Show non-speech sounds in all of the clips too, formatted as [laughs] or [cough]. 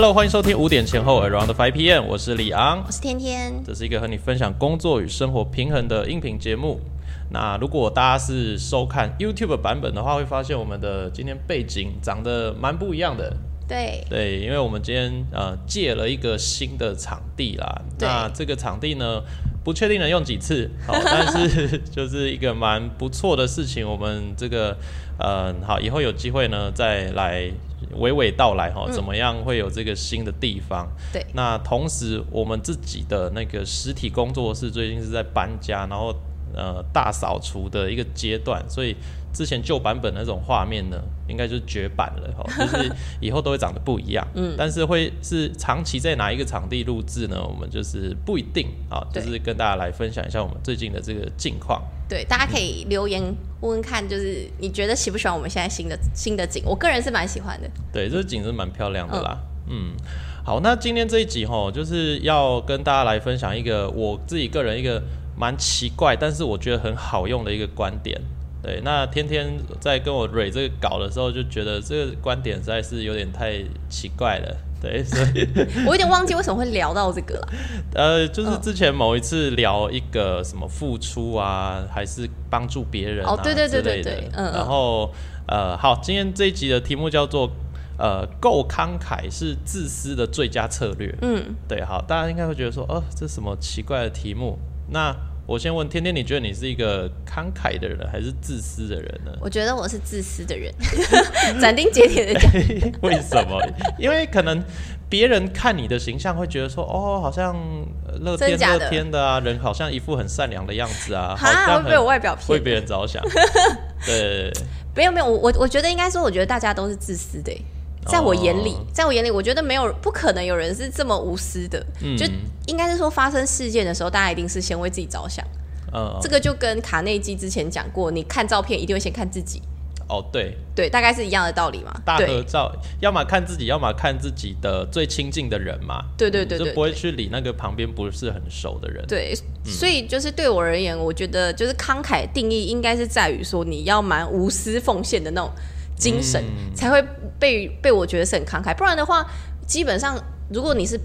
Hello，欢迎收听五点前后 Around Five PM，我是李昂，我是天天。这是一个和你分享工作与生活平衡的音频节目。那如果大家是收看 YouTube 版本的话，会发现我们的今天背景长得蛮不一样的。对对，因为我们今天呃借了一个新的场地啦。那这个场地呢，不确定能用几次，好，[laughs] 但是就是一个蛮不错的事情。我们这个呃好，以后有机会呢再来娓娓道来哈，怎么样会有这个新的地方？对那同时，我们自己的那个实体工作室最近是在搬家，然后呃大扫除的一个阶段，所以之前旧版本那种画面呢，应该就是绝版了哈，[laughs] 就是以后都会长得不一样。嗯，但是会是长期在哪一个场地录制呢？我们就是不一定啊，就是跟大家来分享一下我们最近的这个近况。对，大家可以留言问问看，就是你觉得喜不喜欢我们现在新的新的景？我个人是蛮喜欢的。对，这个景是蛮漂亮的啦。嗯，好，那今天这一集哈，就是要跟大家来分享一个我自己个人一个蛮奇怪，但是我觉得很好用的一个观点。对，那天天在跟我蕊这个稿的时候，就觉得这个观点实在是有点太奇怪了。对，[laughs] 所以我有点忘记为什么会聊到这个了。[laughs] 呃，就是之前某一次聊一个什么付出啊，还是帮助别人啊哦对对对对对嗯嗯然后呃，好，今天这一集的题目叫做呃，够慷慨是自私的最佳策略。嗯，对，好，大家应该会觉得说，哦，这什么奇怪的题目？那我先问天天，你觉得你是一个慷慨的人，还是自私的人呢？我觉得我是自私的人，[laughs] 斩钉截铁的讲。[laughs] 为什么？因为可能别人看你的形象会觉得说，哦，好像呃乐天乐天的啊，人好像一副很善良的样子啊，好哈，像会被我外表骗。为别人着想。[laughs] 对，没有没有，我我我觉得应该说，我觉得大家都是自私的欸。在我眼里，哦在我眼里，我觉得没有不可能有人是这么无私的。嗯就应该是说，发生事件的时候，大家一定是先为自己着想。嗯，这个就跟卡内基之前讲过，你看照片一定会先看自己，哦，对，对，大概是一样的道理嘛。大合照，要么看自己，要么看自己的最亲近的人嘛。对对对对就不会去理那个旁边不是很熟的人。对，所以就是对我而言，我觉得就是慷慨定义应该是在于说你要蛮无私奉献的那种精神，嗯才会被被我觉得是很慷慨。不然的话，基本上如果你是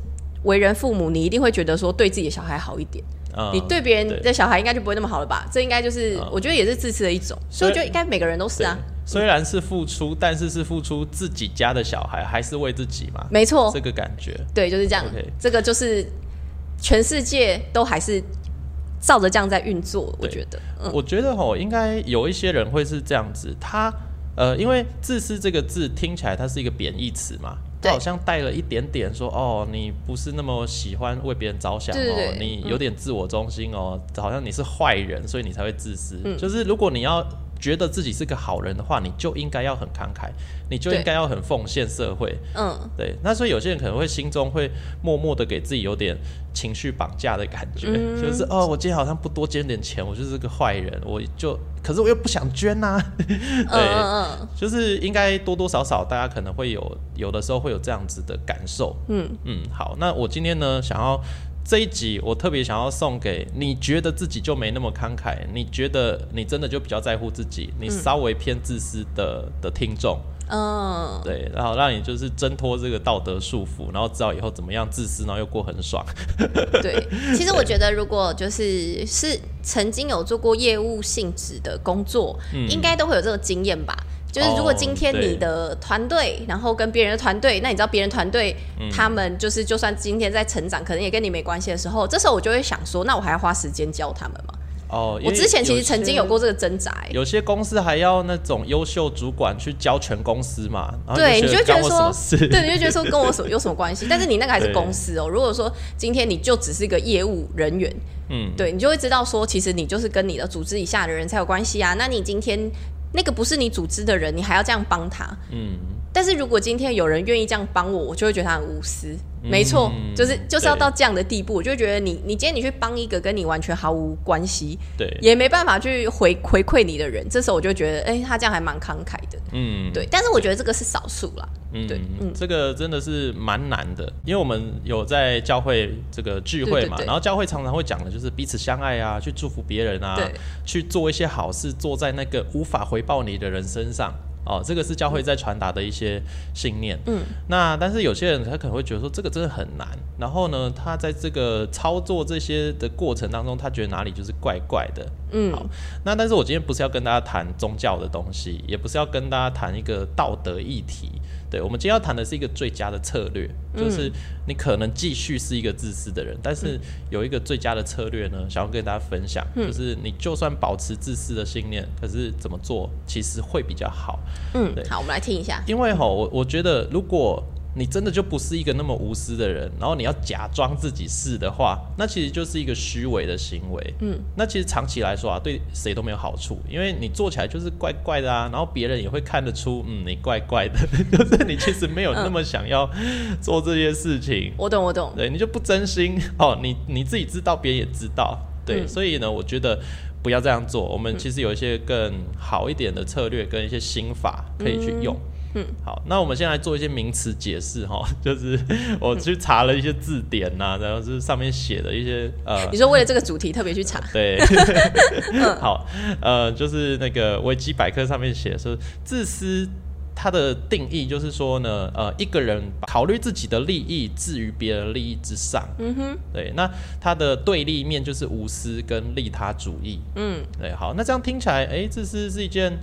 为人父母，你一定会觉得说对自己的小孩好一点。嗯你对别人的小孩应该就不会那么好了吧？这应该就是、嗯我觉得也是自私的一种，所以我觉得应该每个人都是啊，虽然是付出，但是是付出自己家的小孩，还是为自己嘛？没错这，个感觉。对，就是这样这个就是全世界都还是照着这样在运作，我觉得，嗯，我觉得吼，应该有一些人会是这样子，他呃，因为自私这个字听起来它是一个贬义词嘛，它好像带了一点点说哦，你不是那么喜欢为别人着想哦，你有点自我中心哦，好像你是坏人，所以你才会自私。嗯。就是如果你要觉得自己是个好人的话，你就应该要很慷慨，你就应该要很奉献社会。嗯，对，那所以有些人可能会心中会默默的给自己有点情绪绑架的感觉，嗯。就是哦，我今天好像不多捐点钱，我就是个坏人，我就，可是我又不想捐呐、[laughs] 对，嗯嗯嗯，就是应该多多少少大家可能会有有的时候会有这样子的感受，嗯。嗯，好，那我今天呢想要。这一集我特别想要送给你觉得自己就没那么慷慨，你觉得你真的就比较在乎自己，你稍微偏自私的的听众，嗯，对，然后让你就是挣脱这个道德束缚，然后知道以后怎么样自私，然后又过很爽。对，[laughs] 其实我觉得，如果就是是曾经有做过业务性质的工作，应该都会有这个经验吧。就是如果哦今天你的团队，然后跟别人的团队，那你知道别人团队、他们就是就算今天在成长，可能也跟你没关系的时候，这时候我就会想说，那我还要花时间教他们吗？哦，我之前其实曾经有过这个挣扎、欸，有些公司还要那种优秀主管去教全公司嘛，对，你就觉得说，对，你就觉得说 [laughs] 跟我什么有什么关系？但是你那个还是公司哦。如果说今天你就只是一个业务人员，嗯，对你就会知道说，其实你就是跟你的组织以下的人才有关系啊。那你今天那个不是你组织的人，你还要这样帮他。嗯，但是如果今天有人愿意这样帮我，我就会觉得他很无私。没错，嗯。就是就是要到这样的地步，我就觉得你你今天你去帮一个跟你完全毫无关系，对，也没办法去回回馈你的人，这时候我就觉得，哎、他这样还蛮慷慨的。嗯，对，但是我觉得这个是少数啦。嗯，对嗯，这个真的是蛮难的，因为我们有在教会这个聚会嘛，然后教会常常会讲的就是彼此相爱啊，去祝福别人啊，去做一些好事，做在那个无法回报你的人身上。哦，这个是教会在传达的一些信念。嗯，那但是有些人他可能会觉得说这个真的很难，然后呢，他在这个操作这些的过程当中，他觉得哪里就是怪怪的。嗯，好，那但是我今天不是要跟大家谈宗教的东西，也不是要跟大家谈一个道德议题。对，我们今天要谈的是一个最佳的策略，就是你可能继续是一个自私的人，但是有一个最佳的策略呢，想要跟大家分享，就是你就算保持自私的信念，可是怎么做其实会比较好。嗯，好，我们来听一下。因为哈，我我觉得如果你真的就不是一个那么无私的人，然后你要假装自己是的话，那其实就是一个虚伪的行为。嗯，那其实长期来说啊，对谁都没有好处，因为你做起来就是怪怪的啊，然后别人也会看得出，嗯，你怪怪的，[laughs] 就是你其实没有那么想要做这些事情。我懂，我懂。对，你就不真心哦，你你自己知道，别人也知道。对，所以呢，我觉得不要这样做。我们其实有一些更好一点的策略跟一些心法可以去用。嗯，好，那我们先来做一些名词解释哈，[laughs] 就是我去查了一些字典呐，然后是上面写的一些呃，你说为了这个主题特别去查？[laughs] 对，[laughs] 好，呃，就是那个维基百科上面写说，自私它的定义就是说呢，呃，一个人考虑自己的利益置于别人利益之上。嗯哼，对，那它的对立面就是无私跟利他主义。嗯，对，好，那这样听起来，哎，自私是一件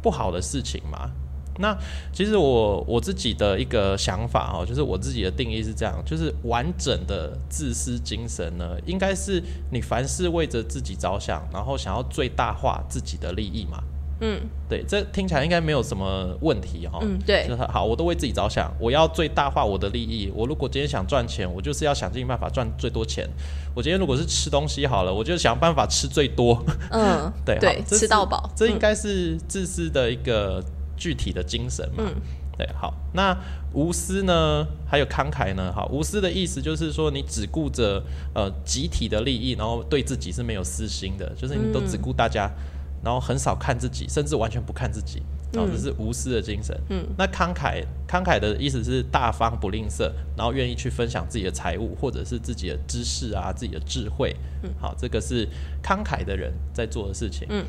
不好的事情吗？那其实我我自己的一个想法哦，就是我自己的定义是这样，就是完整的自私精神呢，应该是你凡事为着自己着想，然后想要最大化自己的利益嘛。嗯，对，这听起来应该没有什么问题哈。嗯，对，好，我都为自己着想，我要最大化我的利益。我如果今天想赚钱，我就是要想尽办法赚最多钱。我今天如果是吃东西好了，我就想办法吃最多。嗯，[laughs] 对对，吃到饱，这应该是自私的一个。具体的精神嘛，对，好，那无私呢，还有慷慨呢，好，无私的意思就是说你只顾着呃集体的利益，然后对自己是没有私心的，就是你都只顾大家，然后很少看自己，甚至完全不看自己，然后这是无私的精神。嗯，那慷慨，慷慨的意思是大方不吝啬，然后愿意去分享自己的财物或者是自己的知识啊，自己的智慧。嗯，好，这个是慷慨的人在做的事情。嗯。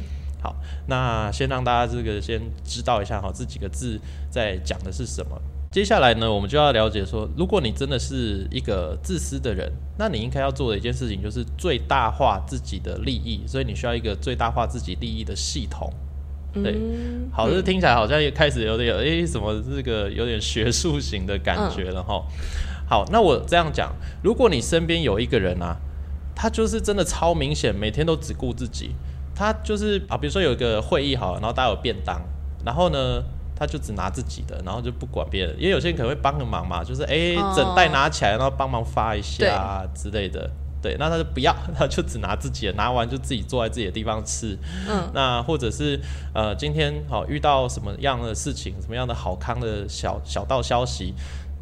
好，那先让大家这个先知道一下哈，这几个字在讲的是什么。接下来呢，我们就要了解说，如果你真的是一个自私的人，那你应该要做的一件事情就是最大化自己的利益，所以你需要一个最大化自己利益的系统。对，好，这听起来好像也开始有点诶，什么这个有点学术型的感觉了哈。好，那我这样讲，如果你身边有一个人啊，他就是真的超明显，每天都只顾自己。他就是啊，比如说有一个会议好，然后大家有便当，然后呢，他就只拿自己的，然后就不管别人。因为有些人可能会帮个忙嘛，就是哎，整袋拿起来，然后帮忙发一下之类的。对，那他就不要，[laughs] 他就只拿自己的，拿完就自己坐在自己的地方吃。嗯，那或者是呃，今天好遇到什么样的事情，什么样的好康的小小道消息。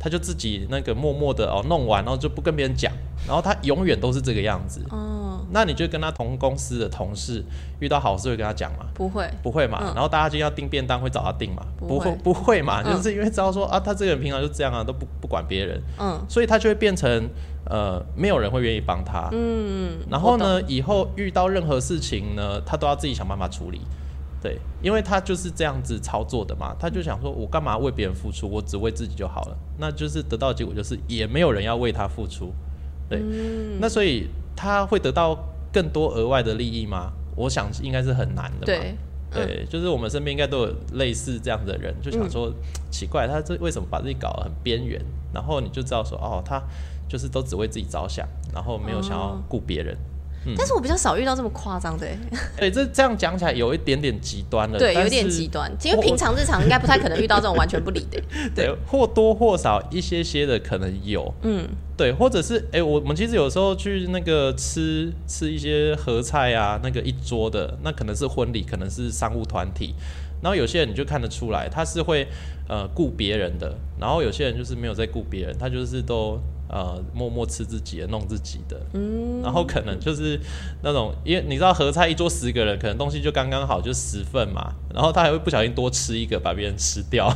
他就自己那个默默的哦弄完，然后就不跟别人讲，然后他永远都是这个样子。哦，那你就跟他同公司的同事遇到好事会跟他讲吗？不会，不会嘛。然后大家今天要订便当会找他订嘛？不会，不会嘛。就是因为知道说啊，他这个人平常就这样啊，都不不管别人。嗯，所以他就会变成呃，没有人会愿意帮他。嗯，然后呢，以后遇到任何事情呢，他都要自己想办法处理。对，因为他就是这样子操作的嘛，他就想说，我干嘛为别人付出，我只为自己就好了，那就是得到的结果就是也没有人要为他付出，对，那所以他会得到更多额外的利益吗？我想应该是很难的，对，对，就是我们身边应该都有类似这样的人，就想说奇怪，他这为什么把自己搞得很边缘？然后你就知道说，哦，他就是都只为自己着想，然后没有想要顾别人。但是我比较少遇到这么夸张的，[laughs] 对，这这样讲起来有一点点极端了，对，有点极端，因为平常日常应该不太可能遇到这种完全不理的，[laughs] 对，或多或少一些些的可能有，嗯，对，或者是哎，我们其实有时候去那个吃吃一些合菜啊，那个一桌的，那可能是婚礼，可能是商务团体，然后有些人你就看得出来，他是会呃顾别人的，然后有些人就是没有在顾别人，他就是都。呃，默默吃自己的，弄自己的，嗯，然后可能就是那种，因为你知道合菜一桌十个人，可能东西就刚刚好，就十份嘛，然后他还会不小心多吃一个，把别人吃掉，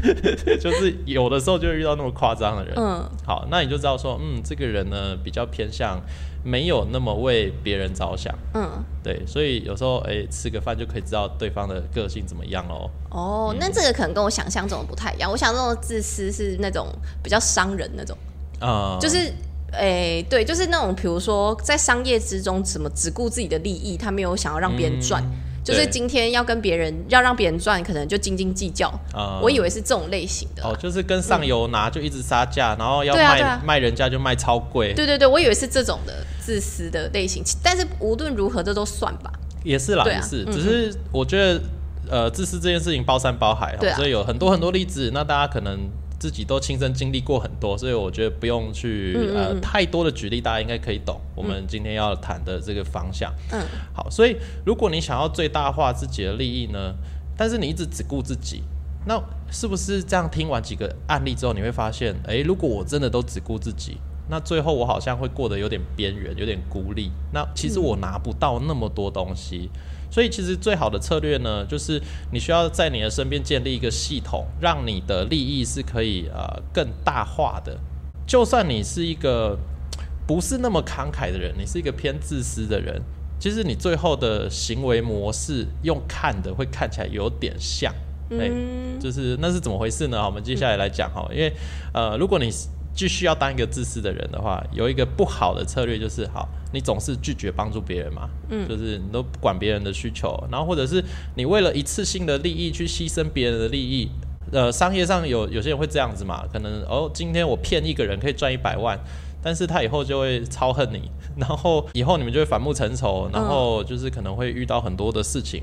[laughs] 就是有的时候就会遇到那么夸张的人，嗯，好，那你就知道说，嗯，这个人呢比较偏向没有那么为别人着想。嗯，对，所以有时候哎、吃个饭就可以知道对方的个性怎么样喽。哦，那这个可能跟我想象中的不太一样。我想中的自私是那种比较伤人那种，啊、就是。诶、对，就是那种，比如说在商业之中，什么只顾自己的利益，他没有想要让别人赚，就是今天要跟别人要让别人赚，可能就斤斤计较。啊我以为是这种类型的，哦，就是跟上游拿就一直杀价，然后要卖、啊啊。卖人家就卖超贵，对对对，我以为是这种的自私的类型，但是无论如何，这都算吧。也是啦，也是，嗯。只是我觉得呃，自私这件事情包山包海，所以有很多很多例子，那大家可能自己都亲身经历过很多，所以我觉得不用去嗯嗯呃太多的举例，大家应该可以懂我们今天要谈的这个方向。嗯，好，所以如果你想要最大化自己的利益呢，但是你一直只顾自己，那是不是这样听完几个案例之后，你会发现，诶，如果我真的都只顾自己，那最后我好像会过得有点边缘，有点孤立。那其实我拿不到那么多东西，所以其实最好的策略呢，就是你需要在你的身边建立一个系统，让你的利益是可以呃更大化的。就算你是一个不是那么慷慨的人，你是一个偏自私的人，其实你最后的行为模式用看的会看起来有点像，对，嗯，就是那是怎么回事呢？我们接下来来讲哈，因为呃，如果你继续要当一个自私的人的话，有一个不好的策略就是，好，你总是拒绝帮助别人嘛，嗯，就是你都不管别人的需求，然后或者是你为了一次性的利益去牺牲别人的利益。呃，商业上有有些人会这样子嘛，可能哦，今天我骗一个人可以赚一百万，但是他以后就会超恨你，[laughs] 然后以后你们就会反目成仇，然后就是可能会遇到很多的事情。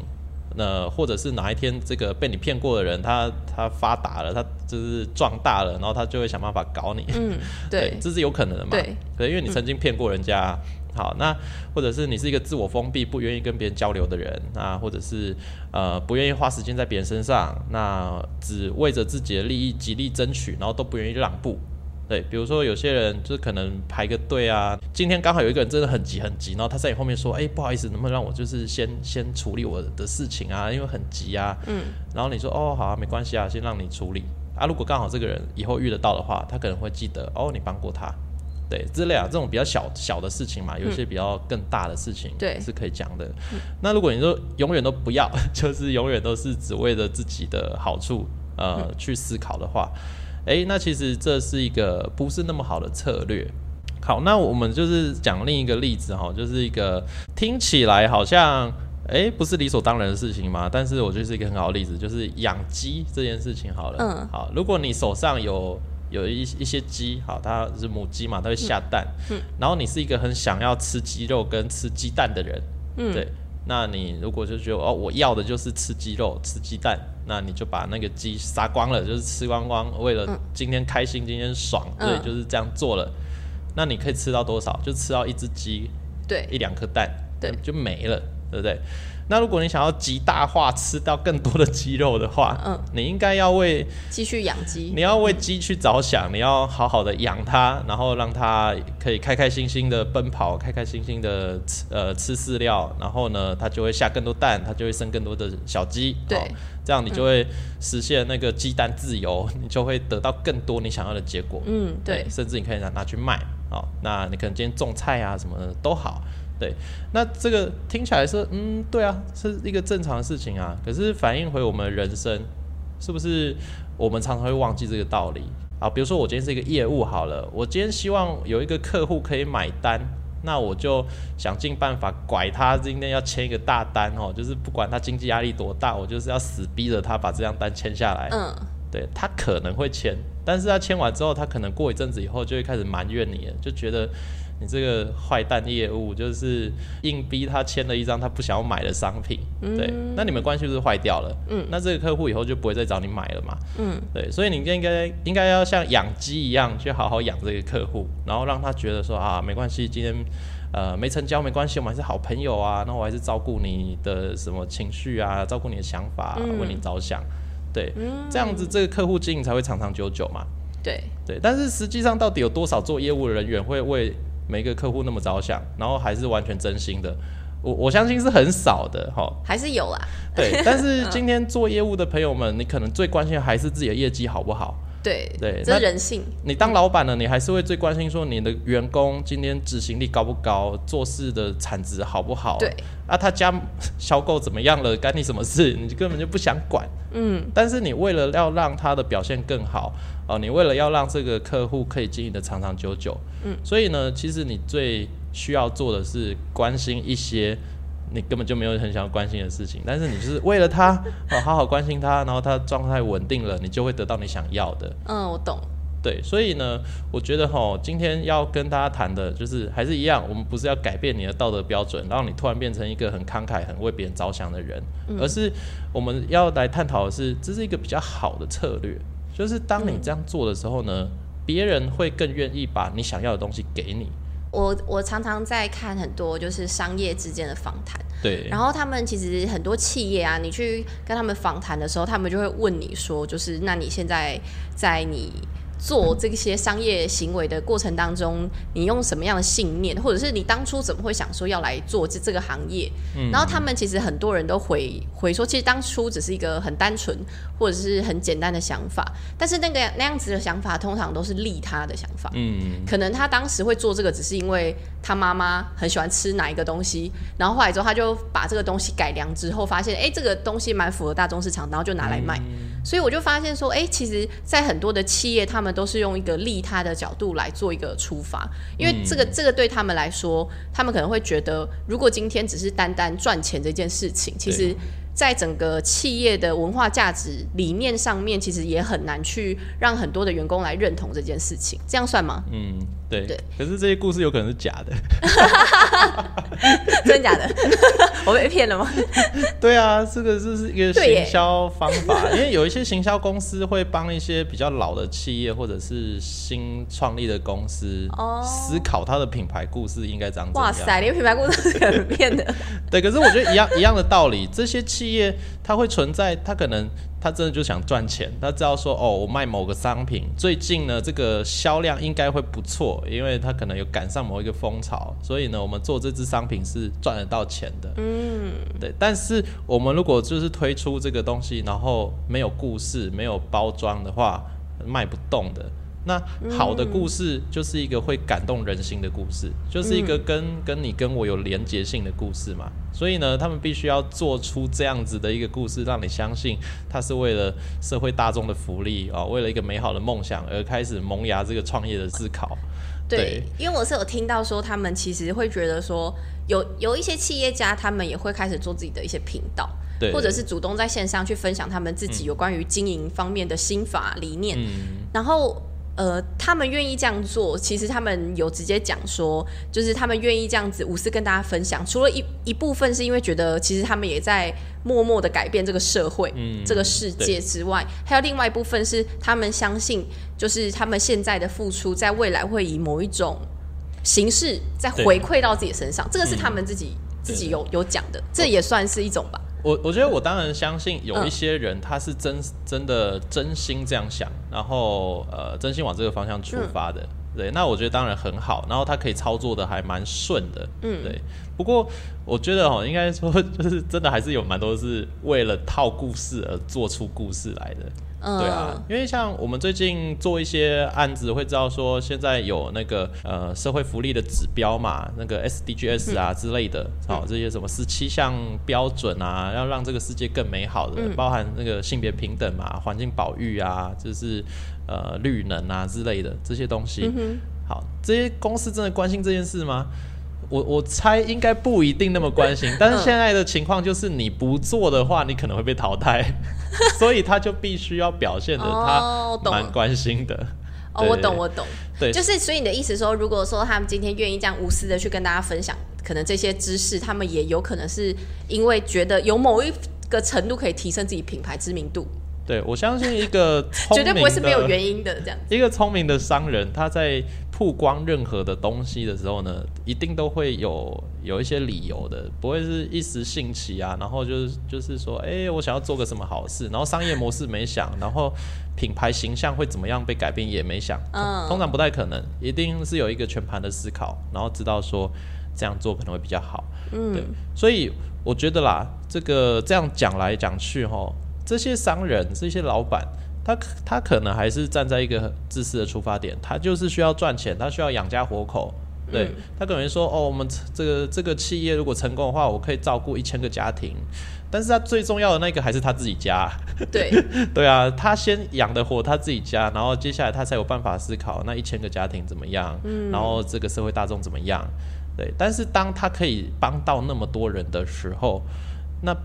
那或者是哪一天这个被你骗过的人，他他发达了，他就是壮大了，然后他就会想办法搞你。嗯，[laughs] 对，这是有可能的嘛？对，对，因为你曾经骗过人家。好，那或者是你是一个自我封闭、不愿意跟别人交流的人，啊或者是呃不愿意花时间在别人身上，那只为着自己的利益极力争取，然后都不愿意让步。对，比如说有些人就是可能排个队啊，今天刚好有一个人真的很急很急，然后他在你后面说，哎、不好意思，能不能让我就是先先处理我的事情啊，因为很急啊。嗯，然后你说，哦，好啊，没关系啊，先让你处理啊。如果刚好这个人以后遇得到的话，他可能会记得，哦，你帮过他。对，之类啊，这种比较小小的事情嘛，有一些比较更大的事情，对是可以讲的。那如果你说永远都不要，[laughs] 就是永远都是只为了自己的好处，呃，去思考的话，诶，那其实这是一个不是那么好的策略。好，那我们就是讲另一个例子哈，就是一个听起来好像诶不是理所当然的事情嘛，但是我觉得是一个很好的例子，就是养鸡这件事情好了。嗯好，如果你手上有有一一些鸡，好，它是母鸡嘛，它会下蛋，嗯然后你是一个很想要吃鸡肉跟吃鸡蛋的人，嗯对，那你如果就觉得哦，我要的就是吃鸡肉、吃鸡蛋，那你就把那个鸡杀光了，就是吃光光，为了今天开心、今天爽，嗯对，就是这样做了。那你可以吃到多少？就吃到一只鸡、对，一两颗蛋，对就没了，对不对？那如果你想要极大化吃到更多的鸡肉的话，嗯，你应该要为继续养鸡。你，要为鸡去着想，你要好好的养它，然后让它可以开开心心的奔跑，开开心心的吃呃吃饲料，然后呢，它就会下更多蛋，它就会生更多的小鸡，对。好这样你就会实现那个鸡蛋自由，你就会得到更多你想要的结果。嗯，对，甚至你可以拿拿去卖，好，那你可能今天种菜啊什么的都好，对，那这个听起来是嗯，对啊，是一个正常的事情啊，可是反映回我们人生，是不是我们常常会忘记这个道理啊？比如说我今天是一个业务好了，我今天希望有一个客户可以买单。那我就想尽办法拐他，今天要签一个大单哦，就是不管他经济压力多大，我就是要死逼着他把这张单签下来。嗯，对他可能会签，但是他签完之后，他可能过一阵子以后就会开始埋怨你了，就觉得你这个坏蛋业务就是硬逼他签了一张他不想要买的商品，对，那你们关系是不是坏掉了？嗯，那这个客户以后就不会再找你买了嘛？嗯，对，所以你应该应该要像养鸡一样去好好养这个客户，然后让他觉得说啊，没关系，今天。呃，没成交没关系，我们还是好朋友啊。那我还是照顾你的什么情绪啊，照顾你的想法，嗯为你着想。对，这样子这个客户经营才会长长久久嘛。对，对，但是实际上到底有多少做业务的人员会为每一个客户那么着想，然后还是完全真心的？我我相信是很少的哈。还是有啦，对，但是 [laughs] 今天做业务的朋友们，你可能最关心的还是自己的业绩好不好？对对这那是人性。你当老板呢，你还是会最关心说你的员工今天执行力高不高，做事的产值好不好？对，啊，他家销购怎么样了，干你什么事？你根本就不想管。嗯，但是你为了要让他的表现更好，哦、你为了要让这个客户可以经营的长长久久，嗯，所以呢，其实你最需要做的是关心一些。你根本就没有很想要关心的事情，但是你就是为了他，哦，[laughs] 好好关心他，然后他状态稳定了，你就会得到你想要的。嗯，我懂。对，所以呢，我觉得哈，今天要跟大家谈的就是还是一样，我们不是要改变你的道德标准，让你突然变成一个很慷慨、很为别人着想的人，而是我们要来探讨的是，这是一个比较好的策略，就是当你这样做的时候呢，别人会更愿意把你想要的东西给你。我我常常在看很多就是商业之间的访谈，对，然后他们其实很多企业啊，你去跟他们访谈的时候，他们就会问你说，就是那你现在在你做这些商业行为的过程当中，你用什么样的信念，或者是你当初怎么会想说要来做这这个行业？然后他们其实很多人都回回说，其实当初只是一个很单纯或者是很简单的想法，但是那个那样子的想法通常都是利他的想法。嗯，可能他当时会做这个，只是因为他妈妈很喜欢吃哪一个东西，然后后来之后他就把这个东西改良之后，发现哎、诶这个东西蛮符合大众市场，然后就拿来卖。所以我就发现说，哎、其实，在很多的企业，他们都是用一个利他的角度来做一个出发，因为这个、这个对他们来说，他们可能会觉得，如果今天只是单单赚钱这件事情，其实。在整个企业的文化价值理念上面，其实也很难去让很多的员工来认同这件事情，这样算吗？嗯，对，对可是这些故事有可能是假的。[laughs] 真的假的？[laughs] 我被骗了吗？[laughs] 对啊，这个这是一个行销方法，因为有一些行销公司会帮一些比较老的企业或者是新创立的公司哦思考它的品牌故事应该怎样。哇塞，连品牌故事都是可能变的。对，可是我觉得一样一样的道理，这些企业它会存在，它可能它真的就想赚钱，他知道说哦，我卖某个商品，最近呢这个销量应该会不错，因为它可能有赶上某一个风潮，所以呢我们做这支商品是赚得到钱的。嗯，对，但是我们如果就是推出这个东西，然后没有故事、没有包装的话，卖不动的。那好的故事就是一个会感动人心的故事，就是一个跟跟你跟我有连结性的故事嘛。所以呢，他们必须要做出这样子的一个故事，让你相信他是为了社会大众的福利啊、为了一个美好的梦想而开始萌芽这个创业的思考。对，因为我是有听到说，他们其实会觉得说，有有一些企业家，他们也会开始做自己的一些频道，对，或者是主动在线上去分享他们自己有关于经营方面的心法理念，嗯，然后。呃，他们愿意这样做，其实他们有直接讲说，就是他们愿意这样子无私跟大家分享。除了一一部分是因为觉得，其实他们也在默默的改变这个社会、嗯这个世界之外，还有另外一部分是他们相信，就是他们现在的付出，在未来会以某一种形式再回馈到自己身上。这个是他们自己、自己有有讲的，这也算是一种吧。我我觉得我当然相信有一些人他是真、真的真心这样想，然后呃真心往这个方向出发的，对，那我觉得当然很好，然后他可以操作的还蛮顺的，嗯。对。不过我觉得哦，应该说 [laughs] 就是真的还是有蛮多是为了套故事而做出故事来的，嗯，对啊，因为像我们最近做一些案子，会知道说现在有那个呃社会福利的指标嘛，那个 SDGs 啊之类的，好、这些什么十七项标准啊，要让这个世界更美好的，包含那个性别平等嘛、环境保育啊，就是呃绿能啊之类的这些东西。好，这些公司真的关心这件事吗？我我猜应该不一定那么关心，但是现在的情况就是你不做的话，你可能会被淘汰，[laughs] 所以他就必须要表现的他蛮关心的。哦，我懂，我懂。对，就是，所以你的意思说，如果说他们今天愿意这样无私的去跟大家分享，可能这些知识，他们也有可能是因为觉得有某一个程度可以提升自己品牌知名度，对我相信一个 [laughs] 聪绝对不会是没有原因的这样。一个聪明的商人，他在曝光任何的东西的时候呢，一定都会有有一些理由的，不会是一时兴起啊，然后就是就是说，哎、我想要做个什么好事，然后商业模式没想，然后品牌形象会怎么样被改变也没想，嗯。通常不太可能，一定是有一个全盘的思考，然后知道说这样做可能会比较好，嗯。对，所以我觉得啦，这个这样讲来讲去哈，这些商人、这些老板，他可他可能还是站在一个自私的出发点，他就是需要赚钱，他需要养家活口。对他可能说，哦，我们这个这个企业如果成功的话，我可以照顾一千个家庭。但是他最重要的那个还是他自己家。对 [laughs] 对啊，他先养的活他自己家，然后接下来他才有办法思考那一千个家庭怎么样，然后这个社会大众怎么样。对，但是当他可以帮到那么多人的时候，那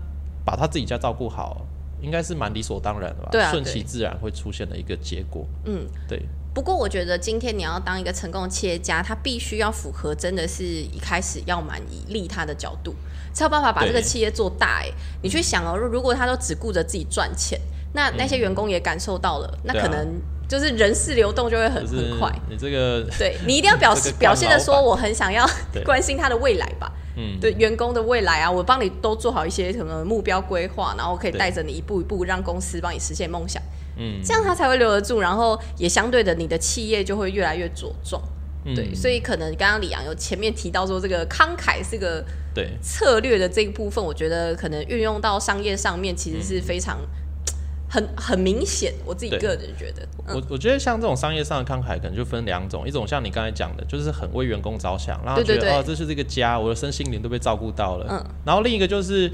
把他自己家照顾好，应该是蛮理所当然的吧？对啊顺其自然会出现的一个结果。嗯，对，不过我觉得今天你要当一个成功的企业家，他必须要符合真的是一开始要蛮以利他的角度，才有办法把这个企业做大。哎，你去想哦，如如果他都只顾着自己赚钱，那那些员工也感受到了，那可能就是人事流动就会很就是很快。你这个对你一定要表示 [laughs] 表现的说，我很想要对 [laughs] 关心他的未来吧。嗯，对员工的未来啊，我帮你都做好一些什么目标规划，然后可以带着你一步一步让公司帮你实现梦想，嗯，这样他才会留得住，然后也相对的你的企业就会越来越茁壮。嗯。对，所以可能刚刚李阳有前面提到说这个慷慨是个对。策略的这一部分，我觉得可能运用到商业上面其实是非常、很很明显。我自己个人觉得，嗯，我我觉得像这种商业上的慷慨，可能就分两种，一种像你刚才讲的，就是很为员工着想，让他对对对觉得哦，这是这个家，我的身心灵都被照顾到了。嗯然后另一个就是，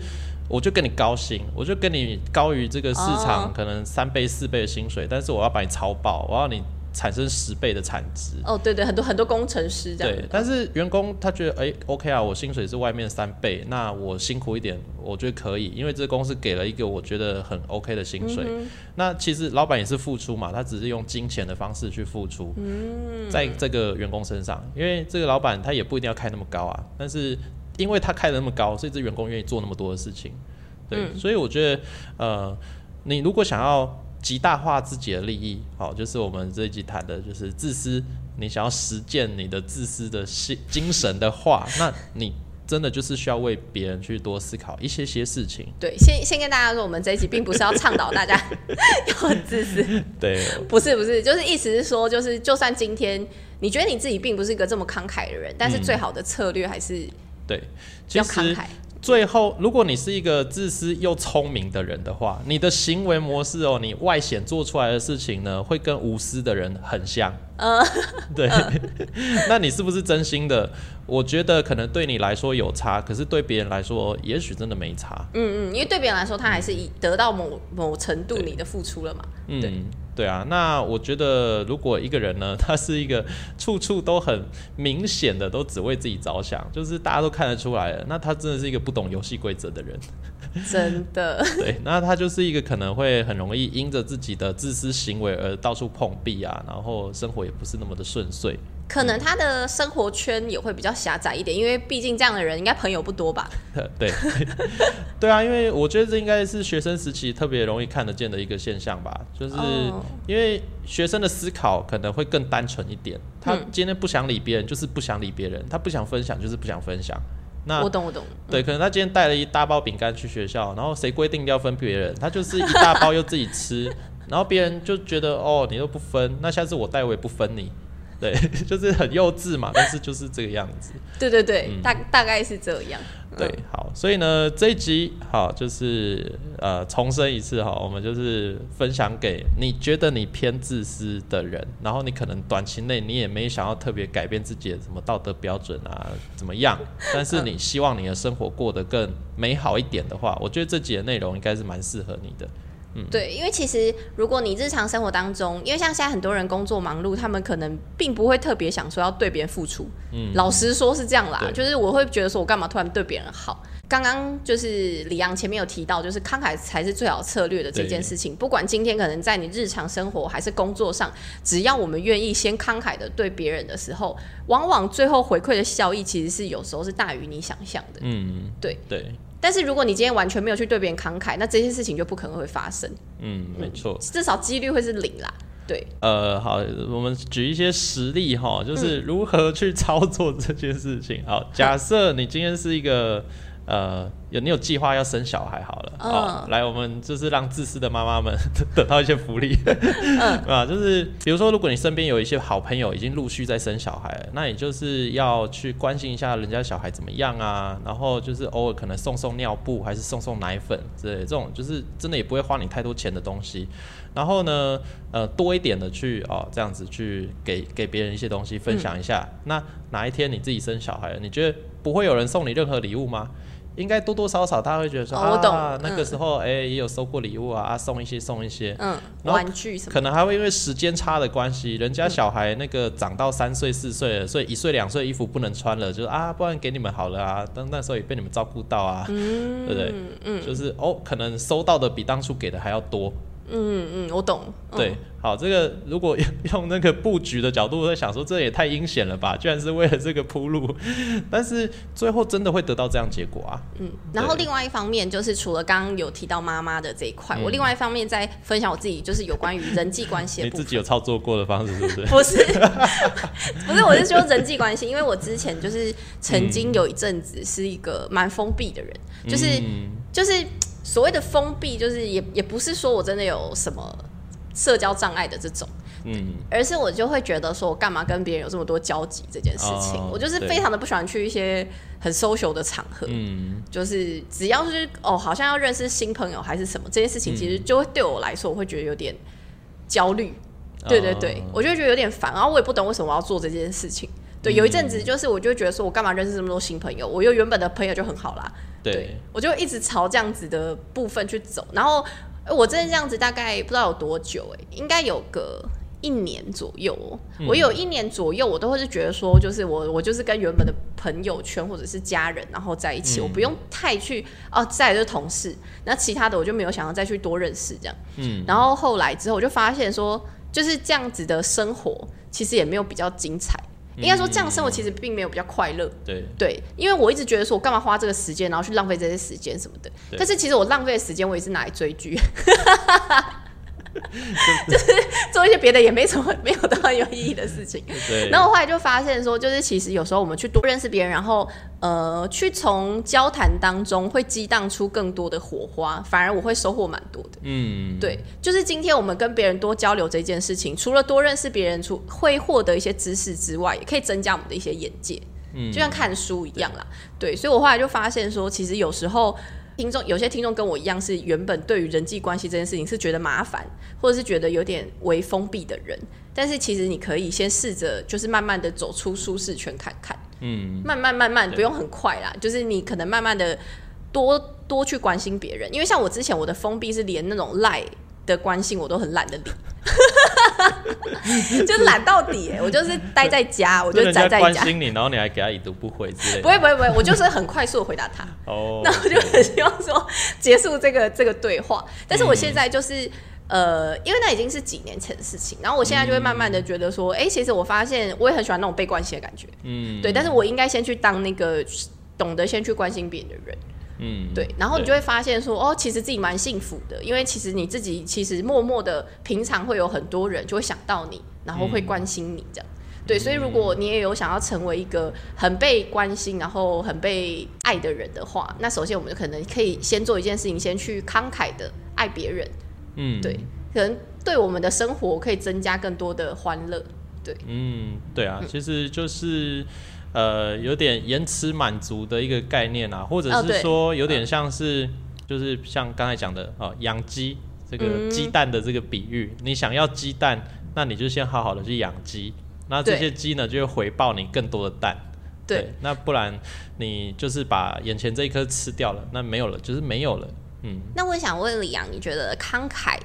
我就跟你高薪，我就跟你高于这个市场哦可能三倍四倍的薪水，但是我要把你超爆，我要你产生十倍的产值。哦，对对，很多很多工程师这样，，对但是员工他觉得，哎、o k 啊，我薪水是外面三倍，那我辛苦一点，我觉得可以，因为这个公司给了一个我觉得很 OK 的薪水。嗯那其实老板也是付出嘛，他只是用金钱的方式去付出，嗯在这个员工身上，因为这个老板他也不一定要开那么高啊，但是因为他开的那么高，所以这员工愿意做那么多的事情。对，嗯所以我觉得，呃，你如果想要极大化自己的利益，好，就是我们这一集谈的，就是自私。你想要实践你的自私的心精神的话，[laughs] 那你真的就是需要为别人去多思考一些些事情。对，先先跟大家说，我们这一集并不是要倡导大家 [laughs] 要很自私，对，不是不是，就是意思是说，就是就算今天你觉得你自己并不是一个这么慷慨的人，但是嗯最好的策略还是对，要慷慨。最后，如果你是一个自私又聪明的人的话，你的行为模式哦，你外显做出来的事情呢，会跟无私的人很像。呃，[laughs] 对，那你是不是真心的？我觉得可能对你来说有差，可是对别人来说，也许真的没差。嗯嗯，因为对别人来说，他还是以得到某某程度你的付出了嘛。对嗯，对啊。那我觉得，如果一个人呢，他是一个处处都很明显的都只为自己着想，就是大家都看得出来了，那他真的是一个不懂游戏规则的人。[laughs] 真的，对，那他就是一个可能会很容易因着自己的自私行为而到处碰壁啊，然后生活也不是那么的顺遂。可能他的生活圈也会比较狭窄一点，因为毕竟这样的人应该朋友不多吧。[laughs] 对，[laughs] 对啊，因为我觉得这应该是学生时期特别容易看得见的一个现象吧，就是哦。因为学生的思考可能会更单纯一点，他嗯。今天不想理别人，就是不想理别人，他不想分享，就是不想分享。那我懂我懂，对，可能他今天带了一大包饼干去学校，然后谁规定要分别人，他就是一大包又自己吃，然后别人就觉得哦你都不分，那下次我带我也不分你，对，[laughs] 就是很幼稚嘛，但是就是这个样子。对对对，嗯大大概是这样。对，好，所以呢，这一集好就是呃重申一次哈，我们就是分享给你觉得你偏自私的人，然后你可能短期内你也没想要特别改变自己的什么道德标准啊怎么样，但是你希望你的生活过得更美好一点的话，我觉得这集的内容应该是蛮适合你的。对，因为其实如果你日常生活当中，因为像现在很多人工作忙碌，他们可能并不会特别想说要对别人付出。嗯，老实说是这样啦，就是我会觉得说我干嘛突然对别人好。刚刚就是李阳前面有提到，就是慷慨才是最好策略的这件事情。不管今天可能在你日常生活还是工作上，只要我们愿意先慷慨的对别人的时候，往往最后回馈的效益其实是有时候是大于你想象的。嗯，对对，但是如果你今天完全没有去对别人慷慨，那这些事情就不可能会发生，嗯，没错。至少几率会是零啦。对，呃，好，我们举一些实例哈，就是如何去操作这件事情。好，假设你今天是一个呃，有你有计划要生小孩好了，哦，来，我们就是让自私的妈妈们 [laughs] 得到一些福利，[laughs] 啊，就是比如说，如果你身边有一些好朋友已经陆续在生小孩，那你就是要去关心一下人家小孩怎么样啊，然后就是偶尔可能送送尿布，还是送送奶粉之类，这种就是真的也不会花你太多钱的东西。然后呢，呃，多一点的去哦，这样子去给给别人一些东西分享一下。那哪一天你自己生小孩了，你觉得不会有人送你任何礼物吗？应该多多少少大家会觉得说啊，那个时候哎也有收过礼物啊，啊送一些送一些，嗯，玩具什么，可能还会因为时间差的关系，人家小孩那个长到三岁四岁了，所以一岁两岁衣服不能穿了，就是啊，不然给你们好了啊，但那时候也被你们照顾到啊，对不对？嗯，就是哦，可能收到的比当初给的还要多。嗯嗯，我懂。对，好，这个如果用 [laughs] 那个布局的角度在想，说这也太阴险了吧？居然是为了这个铺路，但是最后真的会得到这样结果啊？嗯。然后另外一方面，就是除了刚刚有提到妈妈的这一块，我另外一方面在分享我自己，就是有关于人际关系。你自己有操作过的方式是不是？[laughs] 不是，不是，我是说人际关系，因为我之前就是曾经有一阵子是一个蛮封闭的人，就是就是。所谓的封闭，就是也也不是说我真的有什么社交障碍的这种，嗯，而是我就会觉得说我干嘛跟别人有这么多交集这件事情，我就是非常的不喜欢去一些很 social 的场合，嗯，就是只要是哦，好像要认识新朋友还是什么这件事情，其实就会对我来说，我会觉得有点焦虑，对对对，我就觉得有点烦，然后我也不懂为什么我要做这件事情，对，有一阵子就是我就觉得说我干嘛认识这么多新朋友，我有原本的朋友就很好啦。对，我就一直朝这样子的部分去走，然后我真的这样子大概不知道有多久哎，应该有个一年左右。我有一年左右，我都会是觉得说，就是我我就是跟原本的朋友圈或者是家人然后在一起，我不用太去哦，再就是同事，那其他的我就没有想要再去多认识这样。嗯，然后后来之后我就发现说，就是这样子的生活其实也没有比较精彩。应该说，这样生活其实并没有比较快乐。对对，因为我一直觉得说，我干嘛花这个时间，然后去浪费这些时间什么的。但是其实我浪费的时间，我也是拿来追剧。[laughs] 就是做一些别的也没什么没有多少有意义的事情。对。然后我后来就发现说，就是其实有时候我们去多认识别人，然后呃，去从交谈当中会激荡出更多的火花，反而我会收获蛮多的。嗯。对，就是今天我们跟别人多交流这件事情，除了多认识别人，出会获得一些知识之外，也可以增加我们的一些眼界。嗯。就像看书一样啦。对。所以我后来就发现说，其实有时候。听众有些听众跟我一样，是原本对于人际关系这件事情是觉得麻烦，或者是觉得有点为封闭的人。但是其实你可以先试着，就是慢慢的走出舒适圈看看。嗯，慢慢慢慢，不用很快啦。就是你可能慢慢的多多去关心别人，因为像我之前我的封闭是连那种赖的关心我都很懒得理。[laughs] 就懒到底，我就是待在家，[laughs] 我就宅在家。关心你，然后你还给他已读不回之类。不会不会不会，我就是很快速的回答他。哦，[laughs] 那我就很希望说结束这个这个对话。但是我现在就是呃，因为那已经是几年前的事情，然后我现在就会慢慢的觉得说，哎，其实我发现我也很喜欢那种被关心的感觉。嗯，对，但是我应该先去当那个懂得先去关心别人的人。嗯，对，然后你就会发现说，哦，其实自己蛮幸福的，因为其实你自己其实默默的，平常会有很多人就会想到你，然后会关心你这样。对，所以如果你也有想要成为一个很被关心，然后很被爱的人的话，那首先我们可能可以先做一件事情，先去慷慨的爱别人。嗯，对，可能对我们的生活可以增加更多的欢乐。对，嗯，对啊，其实就是。呃，有点延迟满足的一个概念啊，或者是说有点像是，就是像刚才讲的哦，养鸡这个鸡蛋的这个比喻，你想要鸡蛋，那你就先好好的去养鸡，那这些鸡呢就会回报你更多的蛋，对，那不然你就是把眼前这一颗吃掉了，那没有了，就是没有了，嗯。那我想问李阳，你觉得慷慨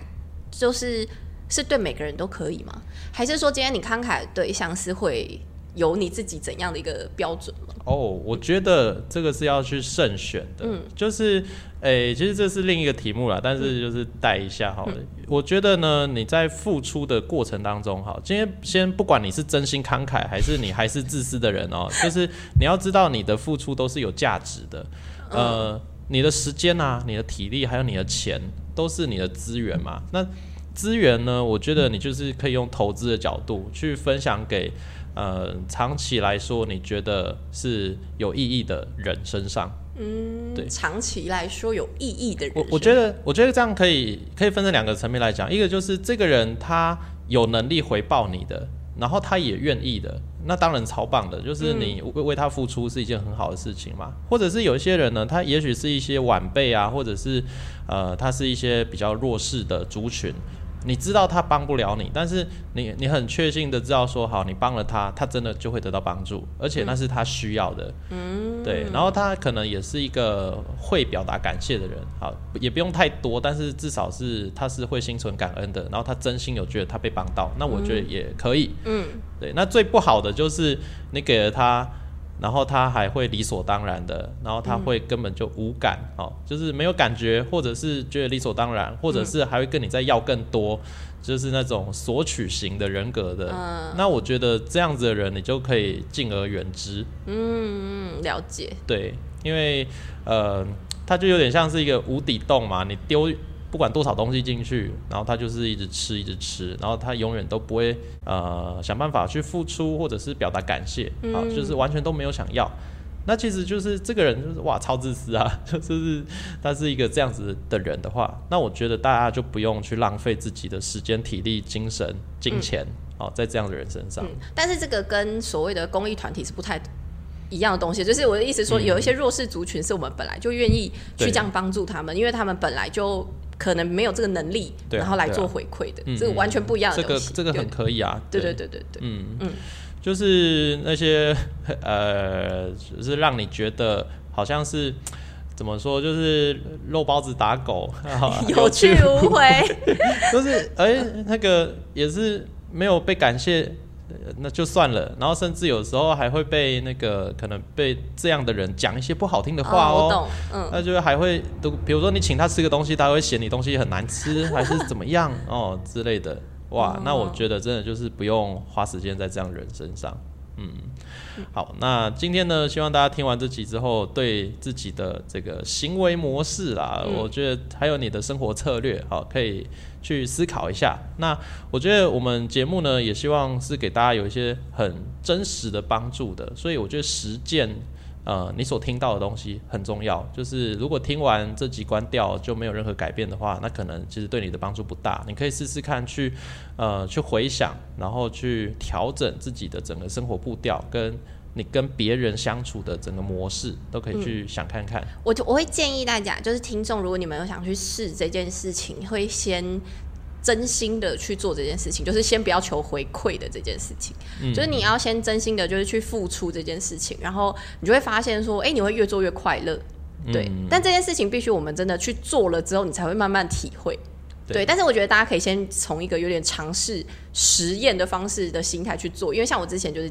就是是对每个人都可以吗？还是说今天你慷慨的对象是会？有你自己怎样的一个标准吗？哦，我觉得这个是要去慎选的。嗯，就是，诶，其实这是另一个题目啦，但是就是带一下好了。我觉得呢，你在付出的过程当中，哈，今天先不管你是真心慷慨，还是你还是自私的人哦，[laughs] 就是你要知道你的付出都是有价值的。呃，你的时间啊，你的体力，还有你的钱，都是你的资源嘛。那资源呢，我觉得你就是可以用投资的角度去分享给。呃，长期来说，你觉得是有意义的人身上，嗯，对长期来说有意义的人，我我觉得，我觉得这样可以可以分成两个层面来讲，一个就是这个人他有能力回报你的，然后他也愿意的，那当然超棒的，就是你为为他付出是一件很好的事情嘛。或者是有一些人呢，他也许是一些晚辈啊，或者是呃，他是一些比较弱势的族群。你知道他帮不了你，但是你你很确信的知道说，好，你帮了他，他真的就会得到帮助，而且那是他需要的。嗯，对。然后他可能也是一个会表达感谢的人，好，也不用太多，但是至少是他是会心存感恩的，然后他真心有觉得他被帮到，那我觉得也可以。嗯，对。那最不好的就是你给了他。然后他还会理所当然的，然后他会根本就无感哦，就是没有感觉，或者是觉得理所当然，或者是还会跟你再要更多，就是那种索取型的人格的。那我觉得这样子的人，你就可以敬而远之。嗯，了解。对，因为呃，他就有点像是一个无底洞嘛，你丢。不管多少东西进去，然后他就是一直吃，一直吃，然后他永远都不会呃想办法去付出或者是表达感谢啊，就是完全都没有想要。那其实就是这个人就是哇超自私啊，就是他是一个这样子的人的话，那我觉得大家就不用去浪费自己的时间、体力、精神、金钱哦，在这样的人身上。但是这个跟所谓的公益团体是不太一样的东西，就是我的意思说，有一些弱势族群是我们本来就愿意去这样帮助他们，因为他们本来就。可能没有这个能力，然后来做回馈的，这个完全不一样的东西。这个这个很可以啊。对对对对对。嗯嗯，就是那些呃，就是让你觉得好像是怎么说，就是肉包子打狗，有去无回。就是哎，那个也是没有被感谢。那就算了，然后甚至有时候还会被那个可能被这样的人讲一些不好听的话哦，嗯，那就还会都，比如说你请他吃个东西，他会嫌你东西很难吃，还是怎么样 [laughs] 哦之类的，哇，那我觉得真的就是不用花时间在这样人身上。嗯，好，那今天呢，希望大家听完这集之后，对自己的这个行为模式啦，我觉得还有你的生活策略，好，可以去思考一下。那我觉得我们节目呢，也希望是给大家有一些很真实的帮助的，所以我觉得实践。呃，你所听到的东西很重要。就是如果听完这集关掉就没有任何改变的话，那可能其实对你的帮助不大。你可以试试看去，呃，去回想，然后去调整自己的整个生活步调，跟你跟别人相处的整个模式，都可以去想看看。我就我会建议大家，就是听众，如果你们有想去试这件事情，会先。真心的去做这件事情，就是先不要求回馈的这件事情，就是你要先真心的，就是去付出这件事情，然后你就会发现说，哎，你会越做越快乐，对。但这件事情必须我们真的去做了之后，你才会慢慢体会，对。但是我觉得大家可以先从一个有点尝试实验的方式的心态去做，因为像我之前就是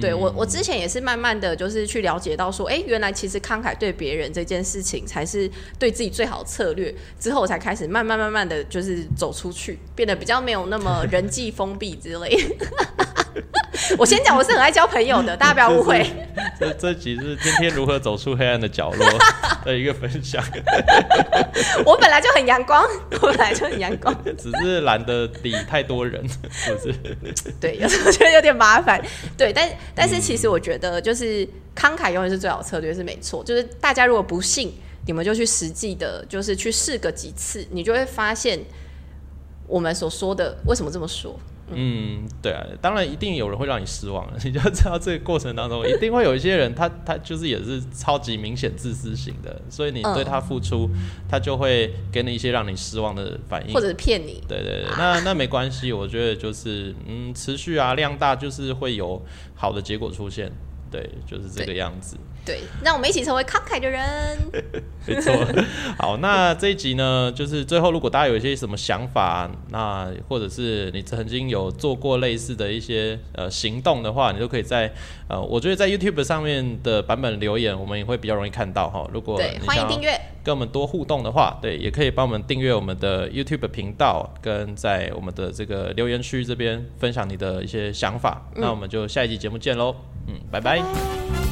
对我，我之前也是慢慢的就是去了解到说，哎，原来其实慷慨对别人这件事情才是对自己最好的策略。之后我才开始慢慢慢慢的就是走出去，变得比较没有那么人际封闭之类。[laughs] 我先讲，我是很爱交朋友的，[laughs] 大家不要误会。这这集是天天如何走出黑暗的角落 [laughs] 的一个分享。我本来就很阳光，我本来就很阳光，只是懒得理太多人，是不是？对，有时候觉得有点麻烦。对，但但是其实我觉得，就是慷慨永远是最好策略，是没错。就是大家如果不信，你们就去实际的，就是去试个几次，你就会发现我们所说的为什么这么说。嗯，对啊，当然一定有人会让你失望了。[laughs] 你就知道这个过程当中，[laughs] 一定会有一些人，他他就是也是超级明显自私型的，所以你对他付出，他就会给你一些让你失望的反应，或者是骗你。对对对，那 [laughs] 那没关系，我觉得就是嗯，持续啊，量大就是会有好的结果出现。对，就是这个样子。对，让我们一起成为慷慨的人。[laughs] 没错。好，那这一集呢，就是最后，如果大家有一些什么想法，那或者是你曾经有做过类似的一些呃行动的话，你都可以在呃，我觉得在 YouTube 上面的版本留言，我们也会比较容易看到哈。如果对欢迎订阅，跟我们多互动的话，对，也可以帮我们订阅我们的 YouTube 频道，跟在我们的这个留言区这边分享你的一些想法。那我们就下一集节目见喽。嗯，拜拜。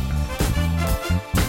you